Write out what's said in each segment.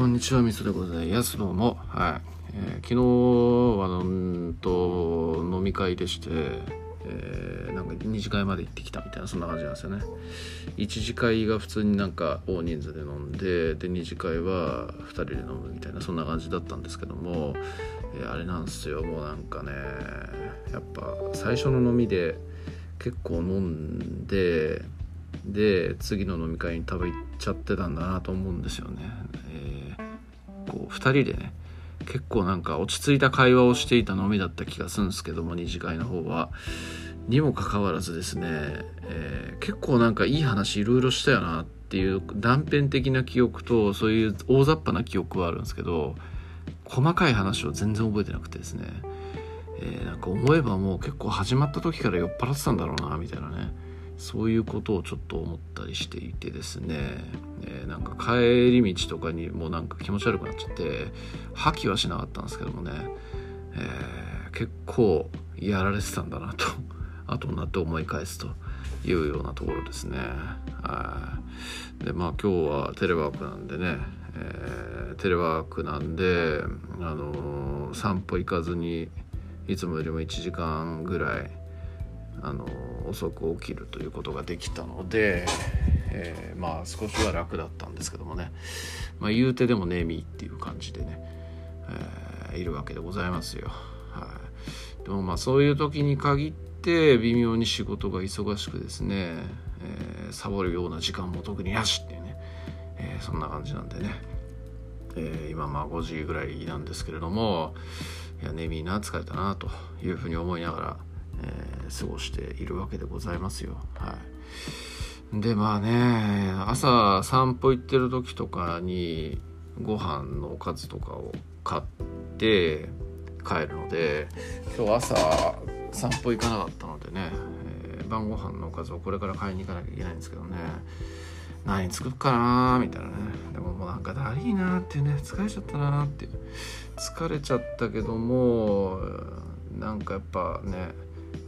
こんにちは、みそでございます。どうも。はい。えー昨日は、うんと、飲み会でして、えーなんか二次会まで行ってきたみたいな、そんな感じなんですよね。一次会が普通になんか大人数で飲んで、で、二次会は二人で飲むみたいな、そんな感じだったんですけども、えーあれなんですよ、もうなんかね、やっぱ最初の飲みで結構飲んで、で次の飲み会に多分行っちゃってたんだなと思うんですよね。こう2人でね結構なんか落ち着いた会話をしていた飲みだった気がするんですけども二次会の方は。にもかかわらずですね、えー結構なんかいい話いろいろしたよなっていう断片的な記憶とそういう大雑把な記憶はあるんですけど細かい話を全然覚えてなくてですね、えーなんか思えばもう結構始まった時から酔っ払ってたんだろうなみたいなねそういうことをちょっと思ったりしていてですね、えーなんか帰り道とかにもうなんか気持ち悪くなっちゃって吐きはしなかったんですけどもね、えー結構やられてたんだなと 後になって思い返すというようなところですね。はい。でまあ今日はテレワークなんでね、えーテレワークなんで、あのー散歩行かずにいつもよりも1時間ぐらいあの遅く起きるということができたので、えーまあ少しは楽だったんですけどもね、まあ、言うてでもネミーっていう感じでね、えーいるわけでございますよ。はい、でもまあそういう時に限って微妙に仕事が忙しくですね、えーサボるような時間も特になしっていうね、えーそんな感じなんでね、えー今まあ5時ぐらいなんですけれどもいやネミーな疲れたなというふうに思いながら、えー過ごしているわけでございますよ。はい、でまあね朝散歩行ってる時とかにご飯のおかずとかを買って帰るので今日朝散歩行かなかったのでね、えー晩ご飯のおかずをこれから買いに行かなきゃいけないんですけどね何作るかなみたいなね。でももうなんかだりーなーってね疲れちゃったなーって疲れちゃったけどもなんかやっぱね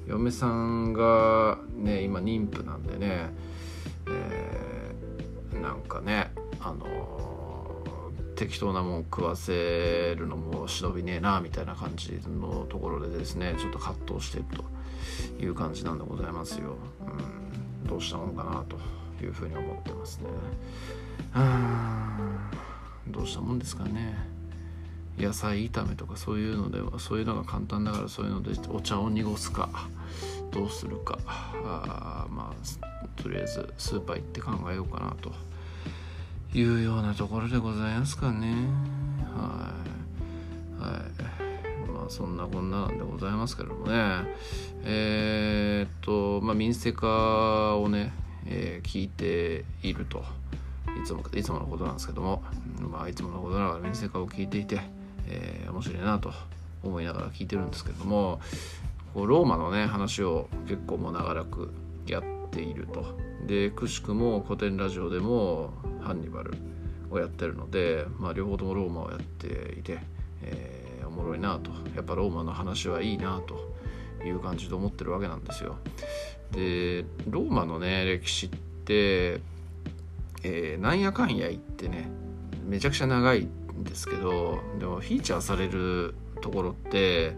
嫁さんがね今妊婦なんでね、えーなんかねあのー適当なもん食わせるのも忍びねえなみたいな感じのところでですねちょっと葛藤してるという感じなんでございますよ。うん、どうしたもんかなというふうに思ってますね。あーどうしたもんですかね。野菜炒めとかそういうのではそういうのが簡単だからそういうのでお茶を濁すか。どうするか。あまあとりあえずスーパー行って考えようかなというようなところでございますかね。はい。はい。まあそんなこんななんでございますけどもね。えーっとまあ民生化をね、えー聞いていると。いつもいつものことなんですけども、まあ、いつものことながら民生化を聞いていて、えー面白いなと思いながら聞いてるんですけどもこうローマのね話を結構もう長らくやっているとでくしくも古典ラジオでもハンニバルをやってるので、まあ、両方ともローマをやっていて、えーおもろいなとやっぱローマの話はいいなという感じで思ってるわけなんですよ。でローマのね歴史ってえーなんやかんや言ってねめちゃくちゃ長いんですけどでもフィーチャーされるところって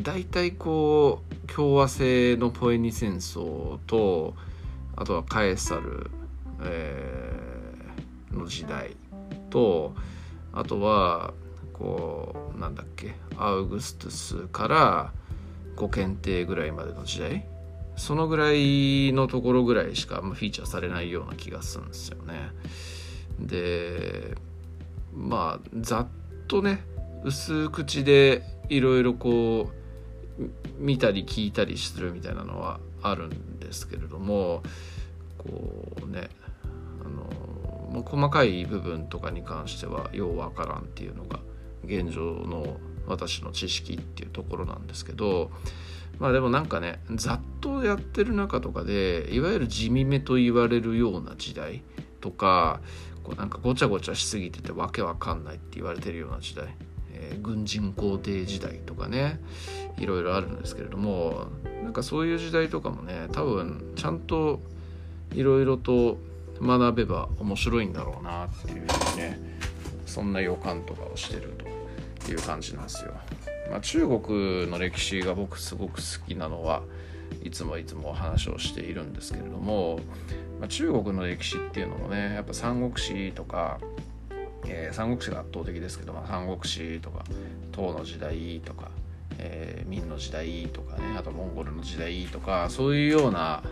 大体こう共和制のポエニ戦争とあとはカエサル、えーの時代とあとはこうなんだっけアウグストゥスからご検定ぐらいまでの時代そのぐらいのところぐらいしかフィーチャーされないような気がするんですよね。でまあざっとね薄口でいろいろこう見たり聞いたりするみたいなのはあるんですけれどもこうねあの、まあ、細かい部分とかに関してはようわからんっていうのが現状の私の知識っていうところなんですけどまあでもなんかねざっとやってる中とかでいわゆる地味めと言われるような時代とかこうなんかごちゃごちゃしすぎててわけわかんないって言われてるような時代、えー軍人皇帝時代とかねいろいろあるんですけれどもなんかそういう時代とかもね多分ちゃんといろいろと学べば面白いんだろうなっていうふうにねそんな予感とかをしてるという感じなんですよ。まあ、中国の歴史が僕すごく好きなのはいつもいつもお話をしているんですけれども、まあ、中国の歴史っていうのもねやっぱ三国志とか、えー、三国志が圧倒的ですけど、まあ、三国志とか唐の時代とか、えー、明の時代とかねあとモンゴルの時代とかそういうような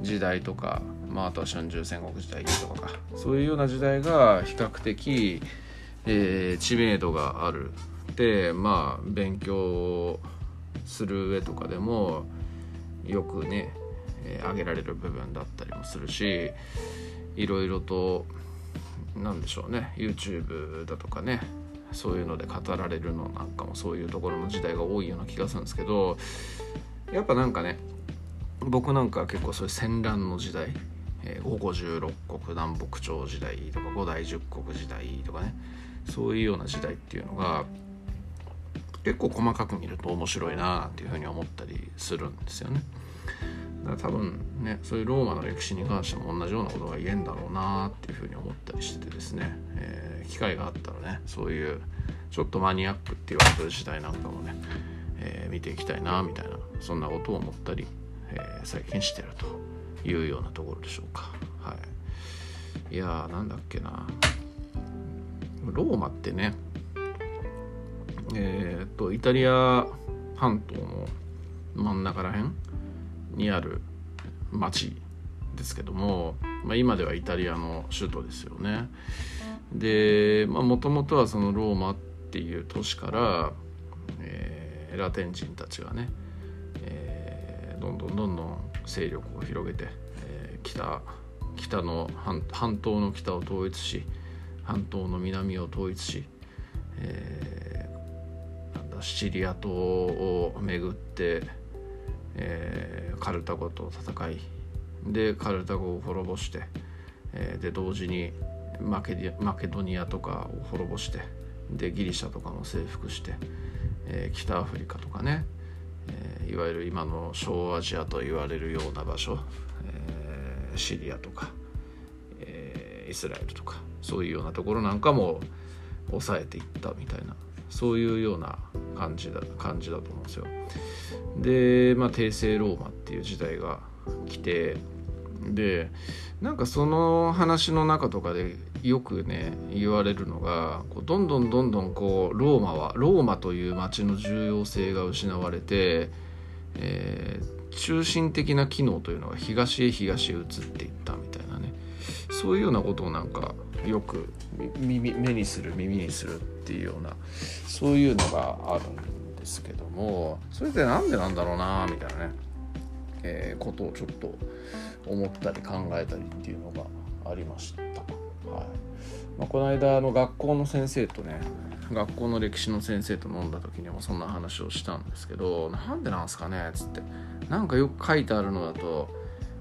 時代とか、まあ、あとは春秋戦国時代とかそういうような時代が比較的、えー、知名度がある。でまあ勉強する上とかでもよくね、えー、げられる部分だったりもするしいろいろと何でしょうね YouTube だとかねそういうので語られるのなんかもそういうところの時代が多いような気がするんですけどやっぱなんかね僕なんか結構そういう戦乱の時代、えー、五五十六国南北朝時代とか五代十国時代とかねそういうような時代っていうのが結構細かく見ると面白いなっていうふうに思ったりするんですよね。だから多分ねそういうローマの歴史に関しても同じようなことが言えんだろうなっていうふうに思ったりしててですね、えー、機会があったらねそういうちょっとマニアックって言われてる時代なんかもね、えー、見ていきたいなみたいなそんなことを思ったりえー、最近してるというようなところでしょうか。はい、いやーなんだっけなローマってねえー、っとイタリア半島の真ん中ら辺にある町ですけども、まあ、今ではイタリアの首都ですよね。でもともとはそのローマっていう都市から、えー、ラテン人たちがねえどんどんどんどん勢力を広げて、えー、北北の半島の北を統一し半島の南を統一し、えー、シチリア島を巡って、えー、カルタゴと戦いでカルタゴを滅ぼして、えー、で同時にマケディマケドニアとかを滅ぼしてでギリシャとかも征服して、えー、北アフリカとかねえー、いわゆる今の小アジアと言われるような場所、えー、シリアとか、えー、イスラエルとかそういうようなところなんかも抑えていったみたいなそういうような感じだ感じだと思うんですよ。で、まあ、帝政ローマっていう時代が来てでなんかその話の中とかでよくね言われるのがこうどんどんどんどんこうローマはローマという街の重要性が失われて、えー、中心的な機能というのが東へ東へ移っていったみたいなねそういうようなことをなんかよく耳目にする耳にするっていうようなそういうのがあるんですけどもそれって何でなんだろうなみたいなね、えー、ことをちょっと思ったり考えたりっていうのがありました。はいまあ、この間の学校の先生とね学校の歴史の先生と飲んだ時にもそんな話をしたんですけどなんでなんすかねっつってなんかよく書いてあるのだと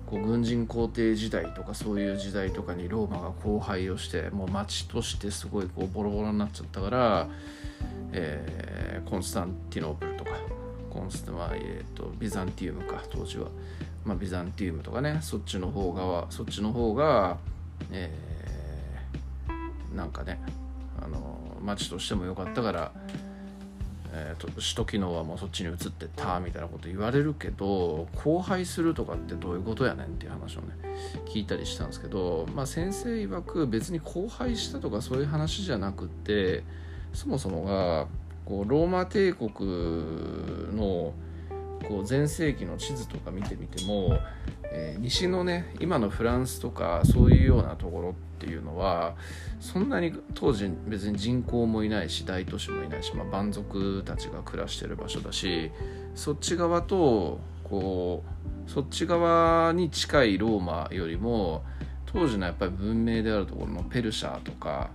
こう軍人皇帝時代とかそういう時代とかにローマが荒廃をしてもう町としてすごいこうボロボロになっちゃったから、えー、コンスタンティノープルとかコンスタは、えーと、ビザンティウムか当時は、まあ、ビザンティウムとかねそっちの方がそっちの方が、えー、なんかねあの町としても良かったから、えーと、首都機能はもうそっちに移ってたみたいなこと言われるけど荒廃するとかってどういうことやねんっていう話をね聞いたりしたんですけど、まあ、先生曰く別に荒廃したとかそういう話じゃなくってそもそもがこうローマ帝国のこう全盛期の地図とか見てみても、えー、西のね今のフランスとかそういうようなところっていうのはそんなに当時別に人口もいないし大都市もいないし、まあ、蛮族たちが暮らしてる場所だしそっち側とこうそっち側に近いローマよりも当時のやっぱり文明であるところのペルシャとか、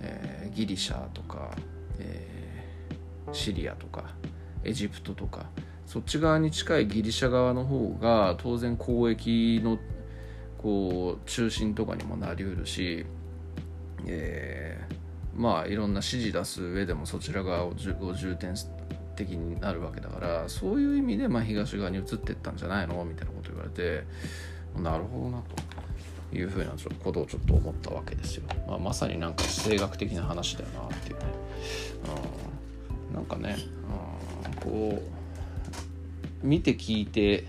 えー、ギリシャとか、えー、シリアとかエジプトとかそっち側に近いギリシャ側の方が当然交易のこう中心とかにもなりうるし、えー、まあいろんな指示出す上でもそちら側を重点的になるわけだからそういう意味でまあ東側に移っていったんじゃないの？みたいなこと言われてなるほどなというふうなことをちょっと思ったわけですよ。まあ、まさになんか地政学的な話だよなっていうね。うん、なんかね、うん、こう見て聞いて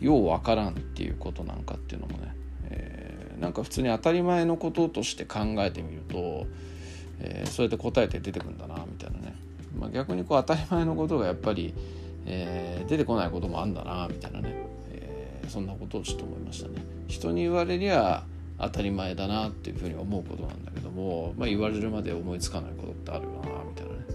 ようわからんっていうことなんかっていうのもね、えー、なんか普通に当たり前のこととして考えてみると、えー、そうやって答えて出てくんだなみたいなね、まあ、逆にこう当たり前のことがやっぱり、えー、出てこないこともあんだなみたいなね、えー、そんなことをちょっと思いましたね。人に言われりゃ当たり前だなっていうふうに思うことなんだけども、まあ、言われるまで思いつかないことってあるよなみたいなね、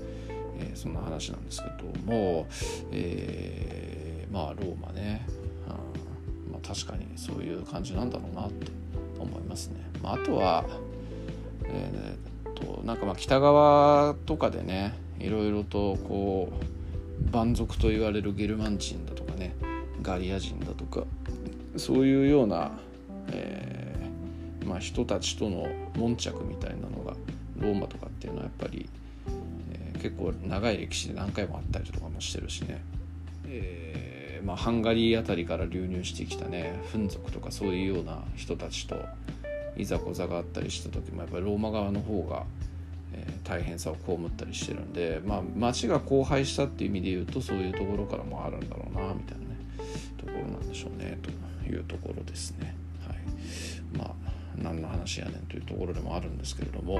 そんな話なんですけども、えー、まあローマね、うんまあ、確かにそういう感じなんだろうなって思いますね。まあ、あとは、えー、となんかまあ北側とかでねいろいろとこう蛮族と言われるゲルマン人だとかねガリア人だとかそういうような、えー、まあ、人たちとの悶着みたいなのがローマとかっていうのはやっぱり、結構長い歴史で何回もあったりとかもしてるしね、えー、まあ、ハンガリーあたりから流入してきたねフン族とかそういうような人たちといざこざがあったりした時もやっぱりローマ側の方が、え大変さを被ったりしてるんで、まあ、町が荒廃したっていう意味で言うとそういうところからもあるんだろうなみたいなねところなんでしょうねと。いうところですね。はい、まあ何の話やねんというところでもあるんですけれども、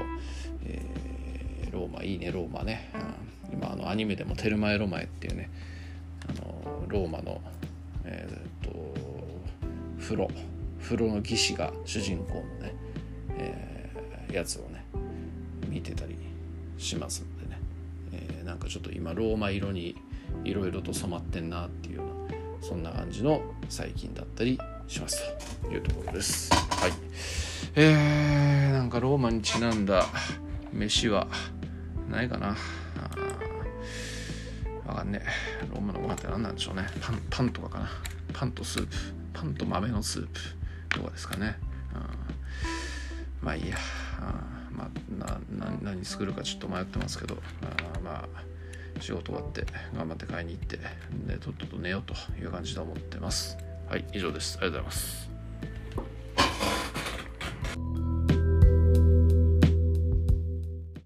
えー、ローマいいねローマね、うん、今あのアニメでも「テルマエ・ロマエ」っていうねあのローマの、えー、っと風呂風呂の技師が主人公のね、えー、やつをね見てたりしますんでね、えー、なんかちょっと今ローマ色にいろいろと染まってんなっていうようなそんな感じの最近だったりしますというところです。はい。えー、なんかローマにちなんだ飯はないかな。わかんねえ。ローマのご飯って何なんでしょうね。パン、パンとかかな。パンとスープ。パンと豆のスープとかですかね。うんまあいいや。まあ、な何作るかちょっと迷ってますけど、あまあ仕事終わって頑張って買いに行ってでとっとと寝ようという感じで思ってますはい以上ですありがとうございます